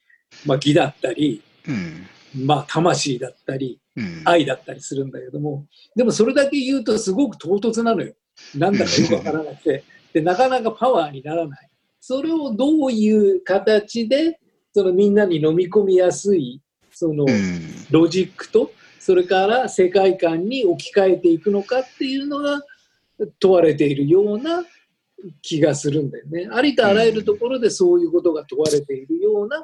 まあ、義だったり、うん。まあ、魂だったりうん。愛だったりするんだけどもでもそれだけ言うとすごく唐突なのよ。なんだかよくわからなくて。でなかなかパワーにならない。それをどういう形でそのみんなに飲み込みやすいそのうん。ロジックとそれから世界観に置き換えていくのかっていうのが問われているような気がするんだよね。ありとあらゆるところでそういうことが問われているような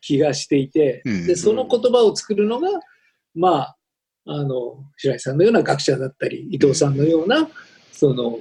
気がしていて、うん。でその言葉を作るのが、まあ、あの白井さんのような学者だったり伊藤さんのようなその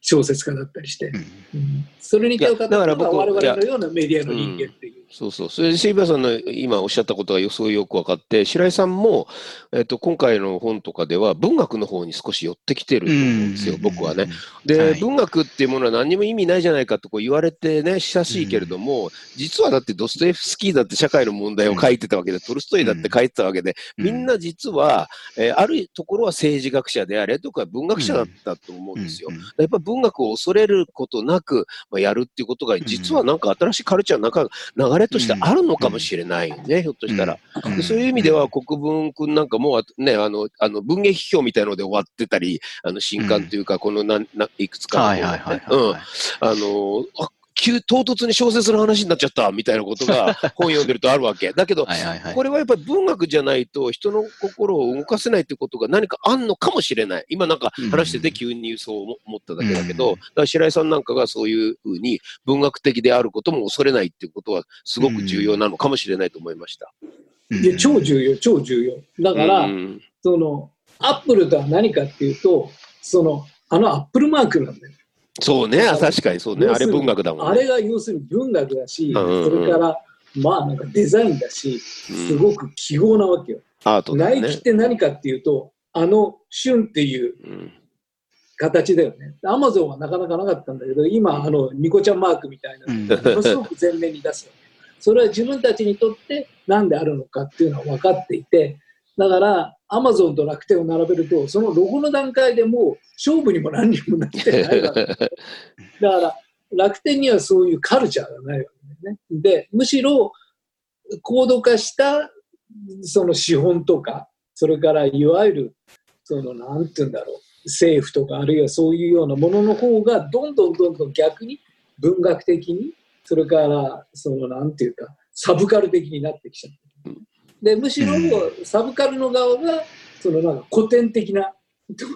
小説家だったりして、うん。うん。それに手をかけたのが我々のようなメディアの人間っていう。そうそう。それで、シーバーさんの今おっしゃったことがよよく分かって、白井さんも、えっと、今回の本とかでは文学の方に少し寄ってきてると思うんですよ、僕はね。。で、はい文学っていうものは何にも意味ないじゃないかとこう言われてね、親しいけれども、実はだってドストエフスキーだって社会の問題を書いてたわけで、トルストイだって書いてたわけで、みんな実は、えーあるところは政治学者であれとか文学者だったと思うんですよ。やっぱ文学を恐れることなく、まあ、やるっていうことが、実はなんか新しいカルチャーの中、流れとしてあるのかもしれないよね、ひょっとしたら。でそういう意味では、国分君なんかもうね、あの、あの文芸批評みたいので終わってたり、あの、新刊というか、このなんないくつかのはいはいはいうんはい。あの、あ急、唐突に小説の話になっちゃったみたいなことが 本読んでるとあるわけ。だけど、はいはいはい。これはやっぱり文学じゃないと人の心を動かせないってことが何かあんのかもしれない。今なんか話してて急にそう思思っただけだけど、うんだから白井さんなんかがそういうふうに文学的であることも恐れないっていうことはすごく重要なのかもしれないと思いました。いや超重要、超重要。だから、うんそのアップルとは何かっていうと、そのあのアップルマークなんだよ。そうね、あ確かにそうね。あれ文学だもんね。あれが要するに文学だし、うんうんうんそれからまあなんかデザインだし、すごく記号なわけよ。アートだナイよね。キって何かっていうと、あの旬っていううん形だよね。アマゾンはなかなかなかったんだけど、今、あのニコちゃんマークみたいなものすごく前面に出すわけ。それは自分たちにとって何であるのかっていうのは分かっていて、だから、アマゾンと楽天を並べると、そのロゴの段階でもう勝負にも何にもなってないわけ。だから、楽天にはそういうカルチャーがないわけね。で、むしろ、高度化した、その資本とか、それからいわゆる、その、なんて言うんだろう、政府とか、あるいはそういうようなものの方が、どんどんどんどん逆に文学的に、それから、その、なんていうか、サブカル的になってきちゃってる。で、むしろ、サブカルの側が、そのなんか古典的な、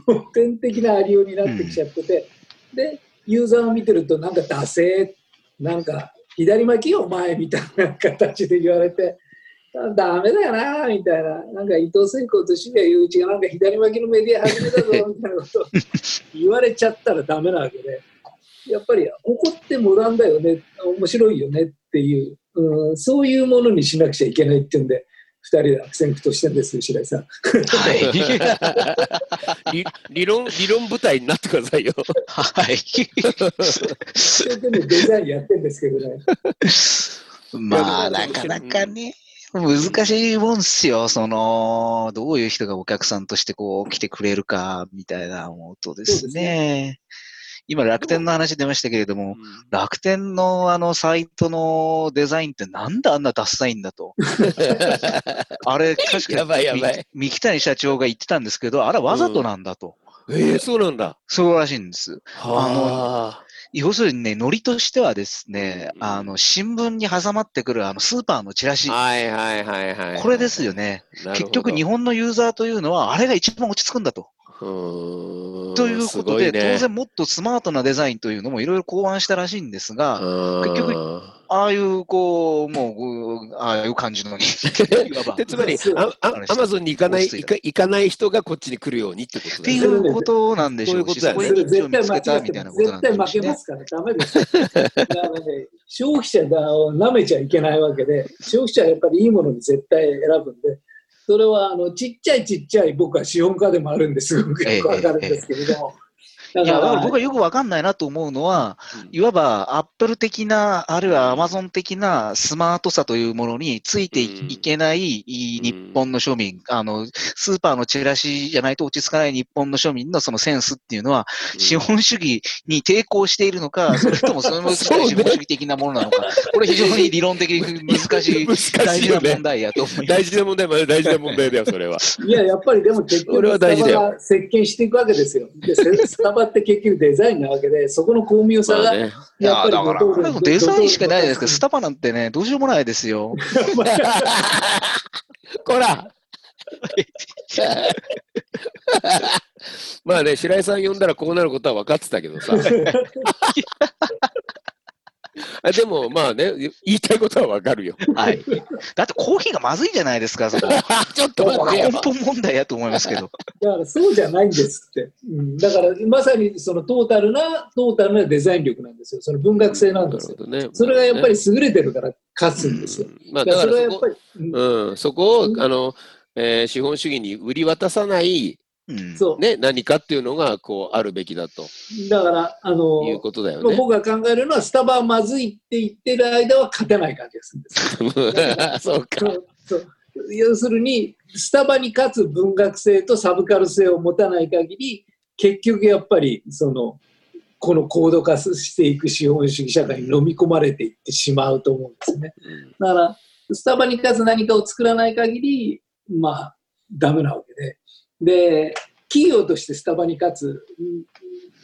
古典的なありようになってきちゃってて、で、ユーザーを見てると、なんか惰性、なんか左巻きよ、お前みたいな形で言われて、あダメだよな、みたいな。なんか伊藤聖子と渋谷雄一がなんか左巻きのメディア始めたぞ、みたいなことを 言われちゃったらダメなわけで、やっぱり、ここってモダンだよね、面白いよねっていう、うん、そういうものにしなくちゃいけないっていうんで、二人で悪戦苦闘してるんですよ、白井さん。はい。理 理論、理論舞台になってくださいよ。はい。一生懸命デザインやってるんですけどね。まあ、なかなかね、難しいもんっすよ。その、どういう人がお客さんとしてこう来てくれるか、みたいな思うとですね。今、楽天の話出ましたけれども、楽天のあのサイトのデザインってなんであんなダッサいんだと。あれ、確かやばいやばいみ三木谷社長が言ってたんですけど、あれはわざとなんだと。ええそうなんだ。そうらしいんです。あ要するにね、ノリとしてはですね、うんあの、新聞に挟まってくるあのスーパーのチラシ。はいはいはいはい。これですよね。結局日本のユーザーというのは、あれが一番落ち着くんだと。本ということで、ね、当然もっとスマートなデザインというのもいろいろ考案したらしいんですが、結局ああいう、こう、もう、ああいう感じのに。つまりアマゾンに行かない行かない人がこっちに来るようにってことってい。うことなんでしょうし、そういうことだよねそこにニッチを見つけたみたいなことなんでしょうしね絶対負けま。すからダメです。だからね、消費者を舐めちゃいけないわけで、消費者はやっぱりいいものに絶対選ぶんで、それはあのちっちゃいちっちゃい僕は資本家でもあるんですごくよくわかるんですけれども。だいや、だから僕はよくわかんないなと思うのは、いわばアップル的な、あるいはアマゾン的なスマートさというものについていけないい日本の庶民、あの、スーパーのチラシじゃないと落ち着かない日本の庶民のそのセンスっていうのは、資本主義に抵抗しているのか、それともそれも 資本主義的なものなのか、これ非常に理論的に難しい、大事な問題。やと思います。大事な問題大事な問題だよ、それは。いや、やっぱりでも結それ局、スタは大事だよ。バが席巻していくわけですよ。で、せスタバって結局デザインなわけで、そこの巧妙さが、まあね。いや、やっぱりだから、もデザインしかないですけど、スタバなんてね、どうしようもないですよ。こら まあね、白井さん呼んだらこうなることは分かってたけどさ。あでもまあね、言いたいことは分かるよ。はい。だってコーヒーがまずいじゃないですか、そこ。ちょっと根。本問題やと思いますけど。だからそうじゃないんですって。うん、だからまさにそのトータルな、トータルなデザイン力なんですよ。その文学性なんですよ。なるほどね。それがやっぱり優れてるから勝つんですよ。うんまあだかららそれはやっぱり、うんうん、そこを、うんあの、えー資本主義に売り渡さない、うん。そう。ね、何かっていうのが、こう、あるべきだとだから、あの、いうことだよまあね。僕が考えるのは、スタバはまずいって言ってる間は勝てない感じがするんですよ。そうか。そうそう要するに、スタバに勝つ文学性とサブカル性を持たない限り、結局やっぱり、その、この高度化していく資本主義社会に飲み込まれていってしまうと思うんですね。うんだから、スタバに勝つ何かを作らない限り、まあ、ダメなわけで。で、企業としてスタバに勝つ。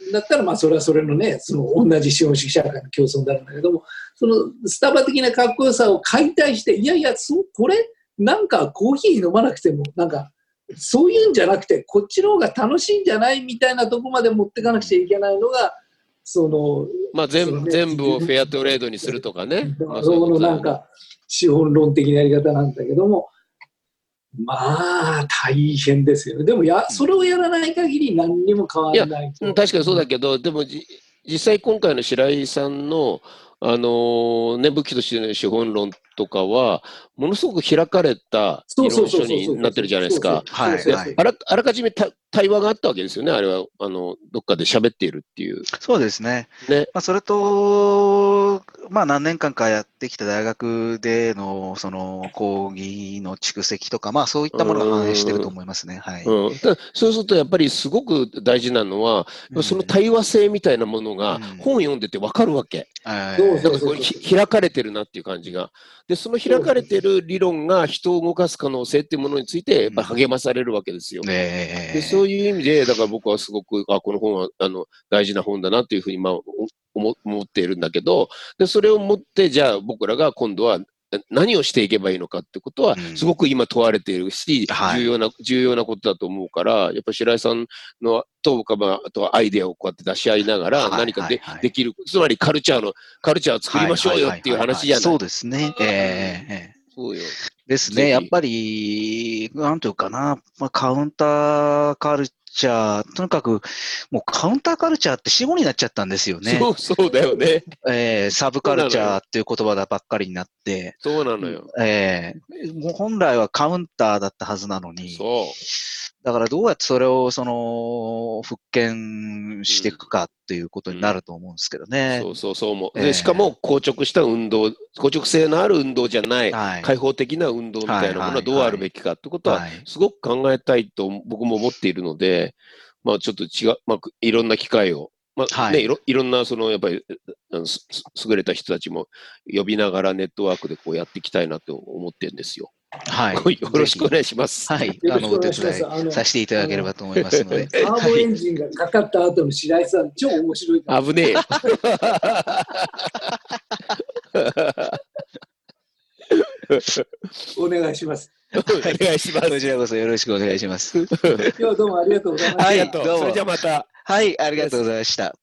んだったら、まあ、それはそれのね、その同じ資本主義社会の競争になるんだけども、そのスタバ的なかっこよさを解体して、いやいや、そうこれ、なんかコーヒー飲まなくても、なんか、そういうんじゃなくて、こっちの方が楽しいんじゃない？みたいなとこまで持っていかなくちゃいけないのが、その、まあ全部、ね全部をフェアトレードにするとかね。まあそこのなんか資本論的なやり方なんだけども、まあ大変ですよね。でもや、それをやらない限り何にも変わらないと。うん確かにそうだけど、でもじ実際今回の白井さんの、あのーね、武器としての資本論とかは、ものすごく開かれたそう理論書になってるじゃないですか。はいはいあらあらかじめた対話があったわけですよね、あれは、あの、どっかで喋っているっていう。そうですね。ね。まあ、それと、まあ、何年間かやってきた大学での、その、講義の蓄積とか、まあ、そういったものが反映してると思いますね。はい。うん、そうするとやっぱりすごく大事なのは、うんその対話性みたいなものがうん本読んでて分かるわけ。はいそうだからこれひ開かれてるなっていう感じが。で、その開かれてる理論が人を動かす可能性っていうものについてやっぱり励まされるわけですよ。ええでそういう意味で、だから僕はすごく、あ、この本はあの大事な本だなっていうふうに、まあ、お思思っているんだけど、で、それを持って、じゃあ僕らが今度はな何をしていけばいいのかってことはう、んすごく今問われているし、はい重要な、重要なことだと思うから、やっぱり白井さんのとか、まあ、あとはアイデアをこうやって出し合いながら、はい何かで,、できる、つまりカルチャーの、カルチャーを作りましょうよっていう話じゃない。そうですね。ええええそうよ。ですね。やっぱり、なんていうかな、まあ、カウンターカルチャー、とにかく、もうカウンターカルチャーって死語になっちゃったんですよね。そう、そうだよね。えーサブカルチャーっていう言葉ばっかりになって、そうなのよ。えーもう本来はカウンターだったはずなのに、そう。だからどうやってそれをその復権していくかっていうことになると思うんですけどね。そうそうそう思う。ええで、しかも硬直した運動、硬直性のある運動じゃない、はい。開放的な運動みたいなものはどうあるべきかってことは、はいすごく考えたいと僕も思っているので、まあちょっと違う、まあいろんな機会を、まあはいね、いろいろんなそのやっぱりあの優れた人たちも呼びながらネットワークでこうやっていきたいなと思ってるんですよ。はい。よろしくおぜ願いします。ひはい。あの、お手伝いあのさせていただければと思いますので。ターボエンジンがかかった後の白井さん、超面白い。危ねえよ。お願いします。お願いします。こちらこそよろしくお願いします。今日はどうもありがとうございました。ありがとう。どうもそれじゃあまた。はい、ありがとうございました。